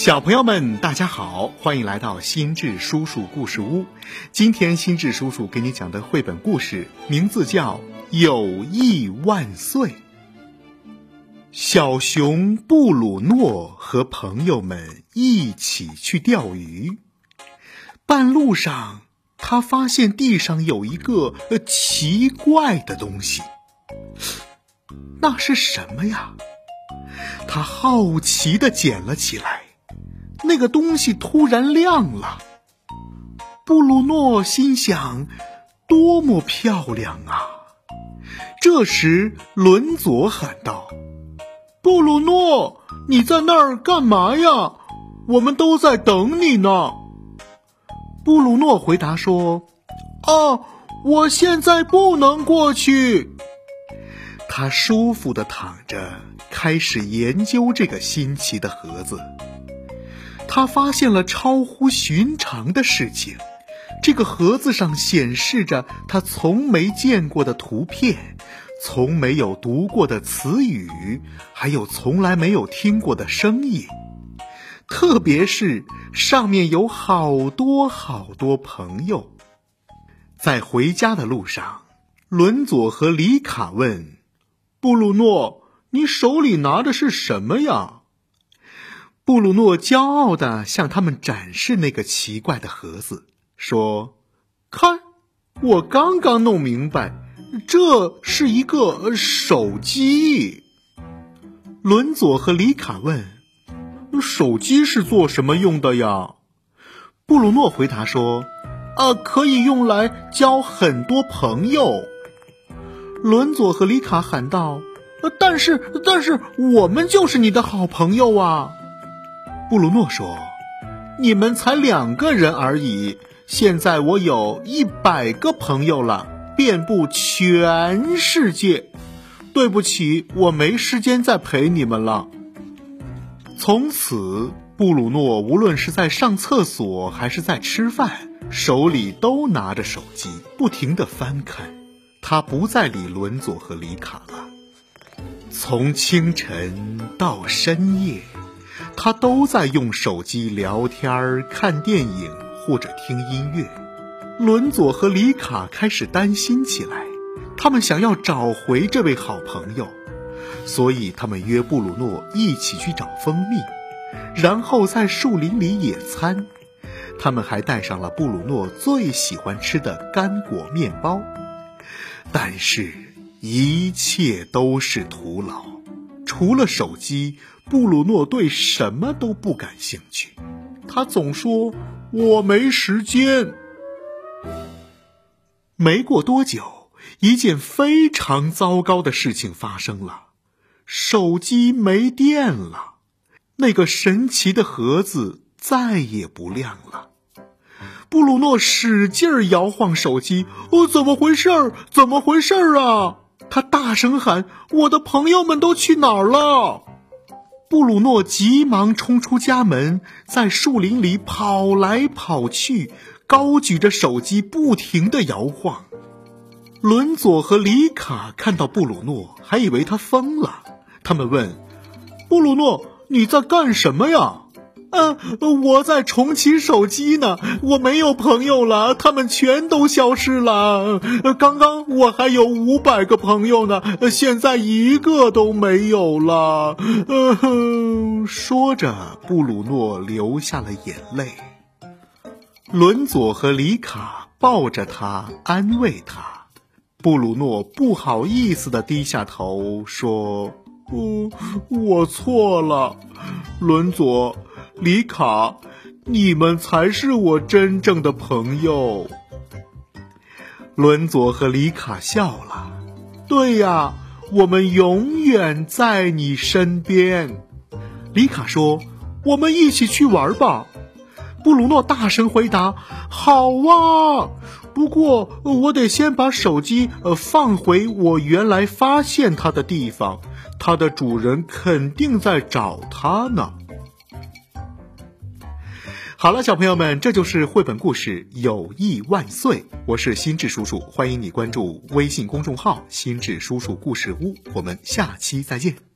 小朋友们，大家好，欢迎来到心智叔叔故事屋。今天心智叔叔给你讲的绘本故事名字叫《友谊万岁》。小熊布鲁诺和朋友们一起去钓鱼，半路上他发现地上有一个奇怪的东西，那是什么呀？他好奇的捡了起来。那个东西突然亮了，布鲁诺心想：“多么漂亮啊！”这时，伦佐喊道：“布鲁诺，你在那儿干嘛呀？我们都在等你呢。”布鲁诺回答说：“啊，我现在不能过去。”他舒服的躺着，开始研究这个新奇的盒子。他发现了超乎寻常的事情，这个盒子上显示着他从没见过的图片，从没有读过的词语，还有从来没有听过的声音。特别是上面有好多好多朋友。在回家的路上，伦佐和里卡问布鲁诺：“你手里拿的是什么呀？”布鲁诺骄傲地向他们展示那个奇怪的盒子，说：“看，我刚刚弄明白，这是一个手机。”伦佐和里卡问：“手机是做什么用的呀？”布鲁诺回答说：“啊，可以用来交很多朋友。”伦佐和里卡喊道：“但是，但是，我们就是你的好朋友啊！”布鲁诺说：“你们才两个人而已，现在我有一百个朋友了，遍布全世界。对不起，我没时间再陪你们了。”从此，布鲁诺无论是在上厕所还是在吃饭，手里都拿着手机，不停地翻看。他不再理伦佐和里卡了。从清晨到深夜。他都在用手机聊天、看电影或者听音乐。伦佐和里卡开始担心起来，他们想要找回这位好朋友，所以他们约布鲁诺一起去找蜂蜜，然后在树林里野餐。他们还带上了布鲁诺最喜欢吃的干果面包。但是，一切都是徒劳。除了手机，布鲁诺对什么都不感兴趣。他总说：“我没时间。”没过多久，一件非常糟糕的事情发生了：手机没电了，那个神奇的盒子再也不亮了。布鲁诺使劲摇晃手机：“哦，怎么回事儿？怎么回事儿啊？”他大声喊：“我的朋友们都去哪儿了？”布鲁诺急忙冲出家门，在树林里跑来跑去，高举着手机，不停地摇晃。伦佐和里卡看到布鲁诺，还以为他疯了。他们问：“布鲁诺，你在干什么呀？”嗯，我在重启手机呢，我没有朋友了，他们全都消失了。刚刚我还有五百个朋友呢，现在一个都没有了。嗯哼，说着，布鲁诺流下了眼泪。伦佐和里卡抱着他安慰他，布鲁诺不好意思的低下头说：“嗯，我错了，伦佐。”里卡，你们才是我真正的朋友。伦佐和里卡笑了。对呀，我们永远在你身边。里卡说：“我们一起去玩吧。”布鲁诺大声回答：“好啊！不过我得先把手机呃放回我原来发现它的地方，它的主人肯定在找它呢。”好了，小朋友们，这就是绘本故事《友谊万岁》。我是心智叔叔，欢迎你关注微信公众号“心智叔叔故事屋”。我们下期再见。